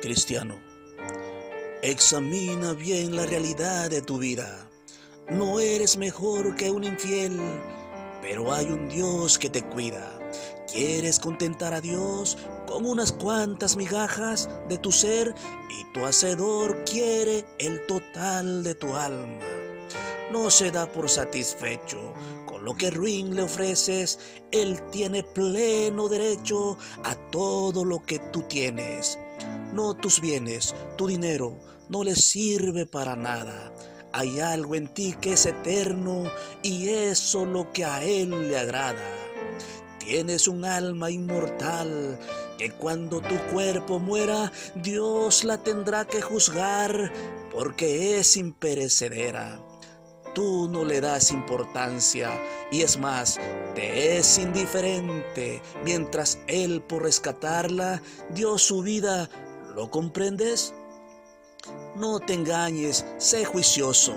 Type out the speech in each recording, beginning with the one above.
Cristiano, examina bien la realidad de tu vida. No eres mejor que un infiel, pero hay un Dios que te cuida. ¿Quieres contentar a Dios con unas cuantas migajas de tu ser y tu hacedor quiere el total de tu alma? No se da por satisfecho con lo que ruin le ofreces, Él tiene pleno derecho a todo lo que tú tienes no tus bienes, tu dinero, no le sirve para nada. Hay algo en ti que es eterno y eso lo que a Él le agrada. Tienes un alma inmortal que cuando tu cuerpo muera, Dios la tendrá que juzgar porque es imperecedera. Tú no le das importancia y es más, te es indiferente mientras Él por rescatarla dio su vida ¿Lo comprendes? No te engañes, sé juicioso.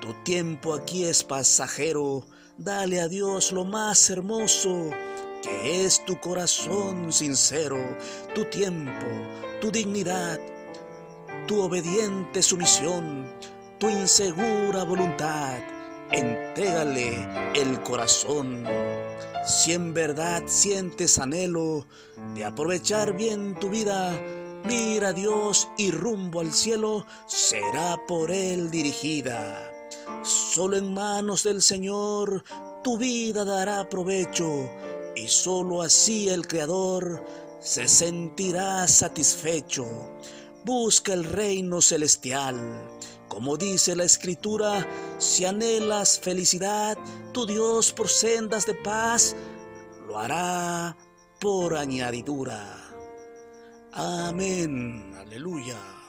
Tu tiempo aquí es pasajero. Dale a Dios lo más hermoso, que es tu corazón sincero, tu tiempo, tu dignidad, tu obediente sumisión, tu insegura voluntad. Entrégale el corazón. Si en verdad sientes anhelo de aprovechar bien tu vida, Mira a Dios y rumbo al cielo será por Él dirigida. Solo en manos del Señor tu vida dará provecho y solo así el Creador se sentirá satisfecho. Busca el reino celestial. Como dice la escritura, si anhelas felicidad, tu Dios por sendas de paz lo hará por añadidura. Amén. Aleluya.